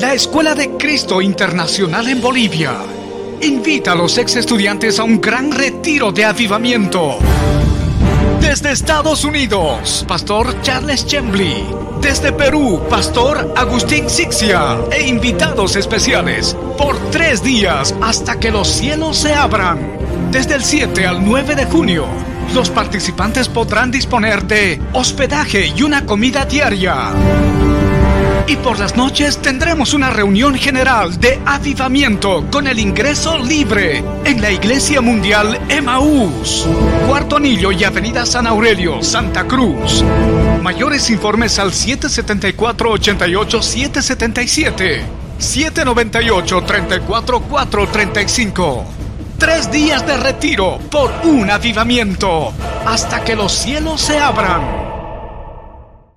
La Escuela de Cristo Internacional en Bolivia invita a los ex estudiantes a un gran retiro de avivamiento. Desde Estados Unidos, Pastor Charles Chembly. Desde Perú, Pastor Agustín Sixia. E invitados especiales por tres días hasta que los cielos se abran. Desde el 7 al 9 de junio, los participantes podrán disponer de hospedaje y una comida diaria. Y por las noches tendremos una reunión general de avivamiento con el ingreso libre en la Iglesia Mundial Emaús. Cuarto Anillo y Avenida San Aurelio, Santa Cruz. Mayores informes al 774-88-777. 798-34435. Tres días de retiro por un avivamiento hasta que los cielos se abran.